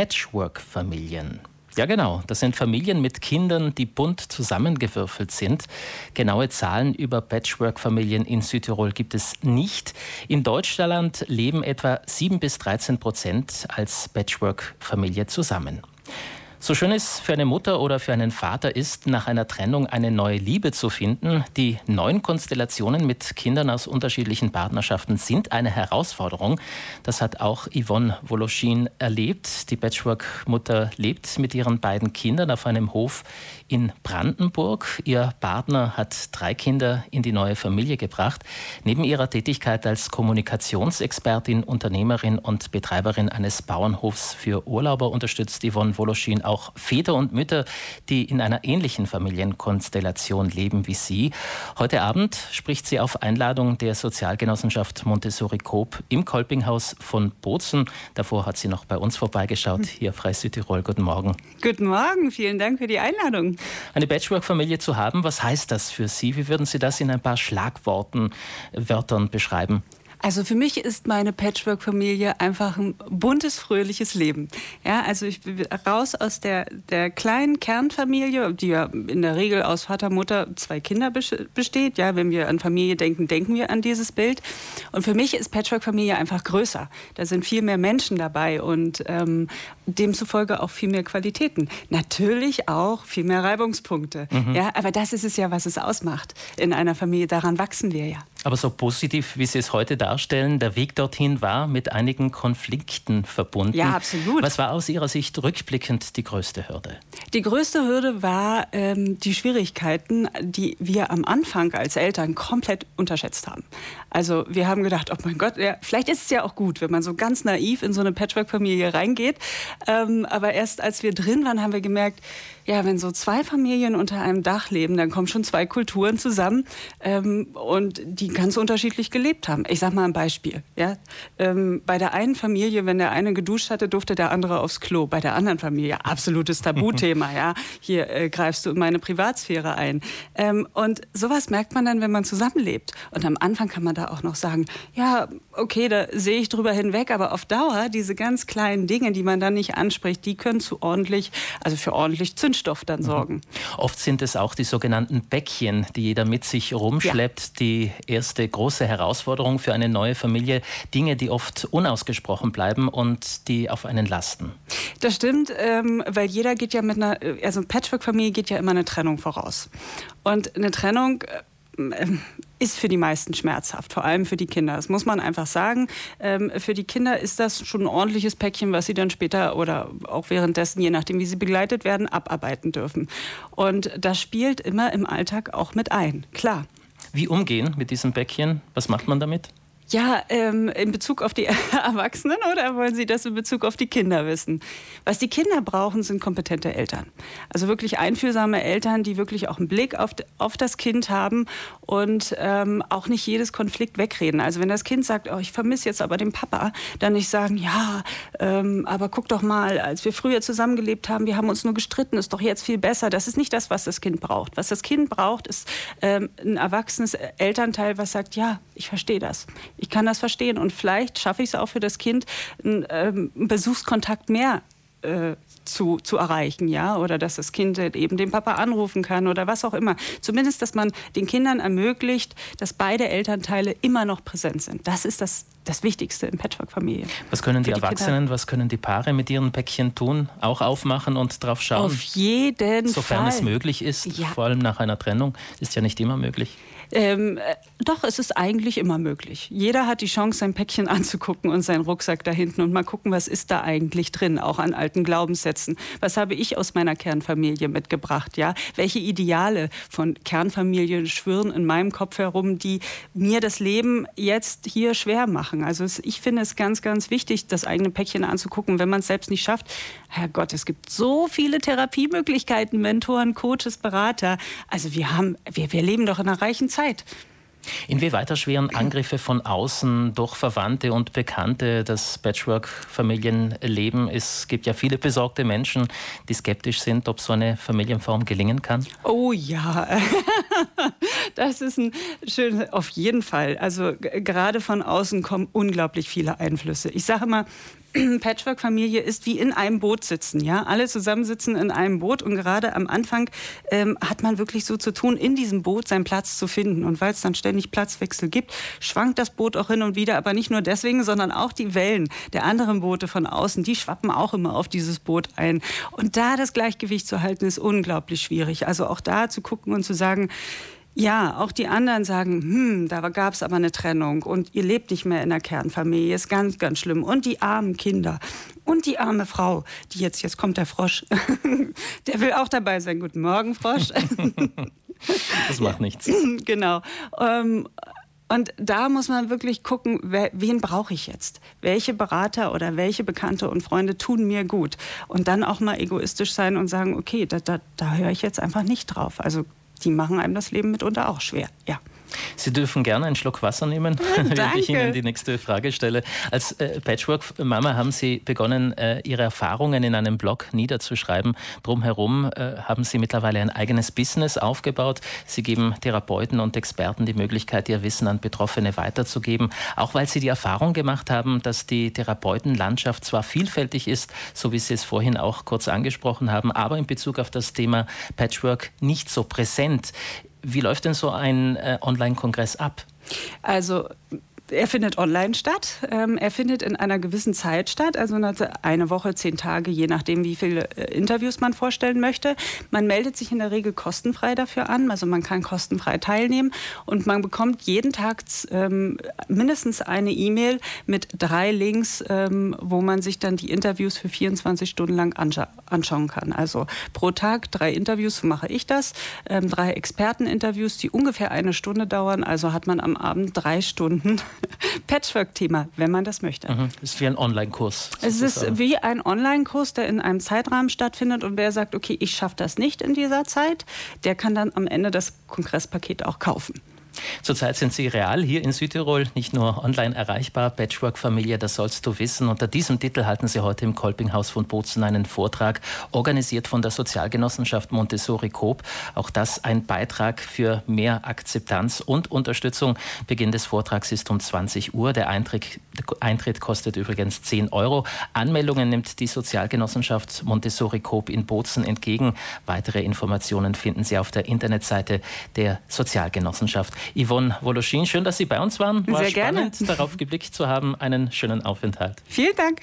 Patchwork-Familien. Ja, genau. Das sind Familien mit Kindern, die bunt zusammengewürfelt sind. Genaue Zahlen über Patchwork-Familien in Südtirol gibt es nicht. In Deutschland leben etwa 7 bis 13 Prozent als Patchwork-Familie zusammen. So schön es für eine Mutter oder für einen Vater ist, nach einer Trennung eine neue Liebe zu finden, die neuen Konstellationen mit Kindern aus unterschiedlichen Partnerschaften sind eine Herausforderung. Das hat auch Yvonne Woloschin erlebt. Die Patchwork-Mutter lebt mit ihren beiden Kindern auf einem Hof in Brandenburg. Ihr Partner hat drei Kinder in die neue Familie gebracht. Neben ihrer Tätigkeit als Kommunikationsexpertin, Unternehmerin und Betreiberin eines Bauernhofs für Urlauber unterstützt Yvonne Woloschin auch Väter und Mütter, die in einer ähnlichen Familienkonstellation leben wie sie. Heute Abend spricht sie auf Einladung der Sozialgenossenschaft Montessori Coop im Kolpinghaus von Bozen. Davor hat sie noch bei uns vorbeigeschaut, hier Frei Südtirol. Guten Morgen. Guten Morgen, vielen Dank für die Einladung. Eine Patchwork-Familie zu haben, was heißt das für Sie? Wie würden Sie das in ein paar Schlagworten, Wörtern beschreiben? Also für mich ist meine Patchwork-Familie einfach ein buntes, fröhliches Leben. Ja, also ich bin raus aus der, der kleinen Kernfamilie, die ja in der Regel aus Vater, Mutter, zwei Kinder besteht. Ja, wenn wir an Familie denken, denken wir an dieses Bild. Und für mich ist Patchwork-Familie einfach größer. Da sind viel mehr Menschen dabei und ähm, demzufolge auch viel mehr Qualitäten. Natürlich auch viel mehr Reibungspunkte. Mhm. Ja, aber das ist es ja, was es ausmacht in einer Familie. Daran wachsen wir ja. Aber so positiv, wie Sie es heute darstellen, der Weg dorthin war mit einigen Konflikten verbunden. Ja, absolut. Was war aus Ihrer Sicht rückblickend die größte Hürde? Die größte Hürde war ähm, die Schwierigkeiten, die wir am Anfang als Eltern komplett unterschätzt haben. Also wir haben gedacht, oh mein Gott, ja, vielleicht ist es ja auch gut, wenn man so ganz naiv in so eine Patchwork-Familie reingeht. Ähm, aber erst als wir drin waren, haben wir gemerkt, ja, wenn so zwei Familien unter einem Dach leben, dann kommen schon zwei Kulturen zusammen ähm, und die ganz unterschiedlich gelebt haben. Ich sage mal ein Beispiel. Ja? Ähm, bei der einen Familie, wenn der eine geduscht hatte, durfte der andere aufs Klo. Bei der anderen Familie absolutes Tabuthema. ja, hier äh, greifst du in meine Privatsphäre ein. Ähm, und sowas merkt man dann, wenn man zusammenlebt. Und am Anfang kann man da auch noch sagen, ja, okay, da sehe ich drüber hinweg, aber auf Dauer diese ganz kleinen Dinge, die man dann nicht anspricht, die können zu ordentlich, also für ordentlich Zündstoff dann mhm. sorgen. Mhm. Oft sind es auch die sogenannten Bäckchen, die jeder mit sich rumschleppt. Ja. Die erste große Herausforderung für eine neue Familie. Dinge, die oft unausgesprochen bleiben und die auf einen lasten. Das stimmt, ähm, weil jeder geht ja mit einer, also Patchwork-Familie geht ja immer eine Trennung voraus. Und eine Trennung äh, ist für die meisten schmerzhaft, vor allem für die Kinder. Das muss man einfach sagen. Ähm, für die Kinder ist das schon ein ordentliches Päckchen, was sie dann später oder auch währenddessen, je nachdem, wie sie begleitet werden, abarbeiten dürfen. Und das spielt immer im Alltag auch mit ein, klar. Wie umgehen mit diesem Päckchen? Was macht man damit? Ja, ähm, in Bezug auf die Erwachsenen oder wollen Sie das in Bezug auf die Kinder wissen? Was die Kinder brauchen, sind kompetente Eltern. Also wirklich einfühlsame Eltern, die wirklich auch einen Blick auf, auf das Kind haben und ähm, auch nicht jedes Konflikt wegreden. Also wenn das Kind sagt, oh, ich vermisse jetzt aber den Papa, dann nicht sagen, ja, ähm, aber guck doch mal, als wir früher zusammengelebt haben, wir haben uns nur gestritten, ist doch jetzt viel besser. Das ist nicht das, was das Kind braucht. Was das Kind braucht, ist ähm, ein erwachsenes Elternteil, was sagt, ja, ich verstehe das ich kann das verstehen. Und vielleicht schaffe ich es auch für das Kind, einen, ähm, Besuchskontakt mehr äh, zu, zu erreichen, ja, oder dass das Kind eben den Papa anrufen kann oder was auch immer. Zumindest, dass man den Kindern ermöglicht, dass beide Elternteile immer noch präsent sind. Das ist das, das Wichtigste in Patchwork-Familie. Was können die, die Erwachsenen, Kinder. was können die Paare mit ihren Päckchen tun? Auch aufmachen und drauf schauen? Auf jeden Sofern Fall. Sofern es möglich ist, ja. vor allem nach einer Trennung, ist ja nicht immer möglich. Ähm, äh, doch, es ist eigentlich immer möglich. Jeder hat die Chance, sein Päckchen anzugucken und seinen Rucksack da hinten und mal gucken, was ist da eigentlich drin, auch an alten Glaubenssätzen. Was habe ich aus meiner Kernfamilie mitgebracht? Ja, welche Ideale von Kernfamilien schwirren in meinem Kopf herum, die mir das Leben jetzt hier schwer machen? Also es, ich finde es ganz, ganz wichtig, das eigene Päckchen anzugucken, wenn man es selbst nicht schafft. Herrgott, es gibt so viele Therapiemöglichkeiten, Mentoren, Coaches, Berater. Also wir haben, wir, wir leben doch in einer reichen Zeit. Zeit. Inwieweit erschweren Angriffe von außen durch Verwandte und Bekannte das Patchwork-Familienleben? Es gibt ja viele besorgte Menschen, die skeptisch sind, ob so eine Familienform gelingen kann. Oh ja, das ist ein schön, auf jeden Fall. Also gerade von außen kommen unglaublich viele Einflüsse. Ich sage immer, Patchwork-Familie ist wie in einem Boot sitzen. Ja, alle zusammensitzen in einem Boot und gerade am Anfang ähm, hat man wirklich so zu tun, in diesem Boot seinen Platz zu finden. Und weil es dann ständig Platzwechsel gibt, schwankt das Boot auch hin und wieder, aber nicht nur deswegen, sondern auch die Wellen der anderen Boote von außen, die schwappen auch immer auf dieses Boot ein. Und da das Gleichgewicht zu halten, ist unglaublich schwierig. Also auch da zu gucken und zu sagen, ja, auch die anderen sagen, hm, da gab es aber eine Trennung und ihr lebt nicht mehr in der Kernfamilie, ist ganz, ganz schlimm. Und die armen Kinder und die arme Frau, die jetzt, jetzt kommt der Frosch, der will auch dabei sein. Guten Morgen, Frosch. das macht nichts. Genau. Ähm, und da muss man wirklich gucken, wen brauche ich jetzt? Welche Berater oder welche Bekannte und Freunde tun mir gut? Und dann auch mal egoistisch sein und sagen, okay, da, da, da höre ich jetzt einfach nicht drauf. Also die machen einem das Leben mitunter auch schwer. Ja. Sie dürfen gerne einen Schluck Wasser nehmen, wenn ich Ihnen die nächste Frage stelle. Als äh, Patchwork-Mama haben Sie begonnen, äh, Ihre Erfahrungen in einem Blog niederzuschreiben. Drumherum äh, haben Sie mittlerweile ein eigenes Business aufgebaut. Sie geben Therapeuten und Experten die Möglichkeit, ihr Wissen an Betroffene weiterzugeben. Auch weil Sie die Erfahrung gemacht haben, dass die Therapeutenlandschaft zwar vielfältig ist, so wie Sie es vorhin auch kurz angesprochen haben, aber in Bezug auf das Thema Patchwork nicht so präsent. Wie läuft denn so ein äh, Online-Kongress ab? Also er findet online statt. Ähm, er findet in einer gewissen Zeit statt, also eine Woche, zehn Tage, je nachdem, wie viele äh, Interviews man vorstellen möchte. Man meldet sich in der Regel kostenfrei dafür an, also man kann kostenfrei teilnehmen und man bekommt jeden Tag ähm, mindestens eine E-Mail mit drei Links, ähm, wo man sich dann die Interviews für 24 Stunden lang anscha anschauen kann. Also pro Tag drei Interviews, so mache ich das, drei Experteninterviews, die ungefähr eine Stunde dauern. Also hat man am Abend drei Stunden Patchwork-Thema, wenn man das möchte. Mhm. ist wie ein Online-Kurs. Es ist wie ein Online-Kurs, der in einem Zeitrahmen stattfindet und wer sagt, okay, ich schaffe das nicht in dieser Zeit, der kann dann am Ende das Kongresspaket auch kaufen. Zurzeit sind Sie real hier in Südtirol, nicht nur online erreichbar. Patchwork-Familie, das sollst du wissen. Unter diesem Titel halten Sie heute im Kolpinghaus von Bozen einen Vortrag, organisiert von der Sozialgenossenschaft Montessori Coop. Auch das ein Beitrag für mehr Akzeptanz und Unterstützung. Beginn des Vortrags ist um 20 Uhr. Der Eintritt, kostet übrigens 10 Euro. Anmeldungen nimmt die Sozialgenossenschaft Montessori Coop in Bozen entgegen. Weitere Informationen finden Sie auf der Internetseite der Sozialgenossenschaft. Yvonne Woloschin, schön, dass Sie bei uns waren. War Sehr spannend, gerne. darauf geblickt zu haben. Einen schönen Aufenthalt. Vielen Dank.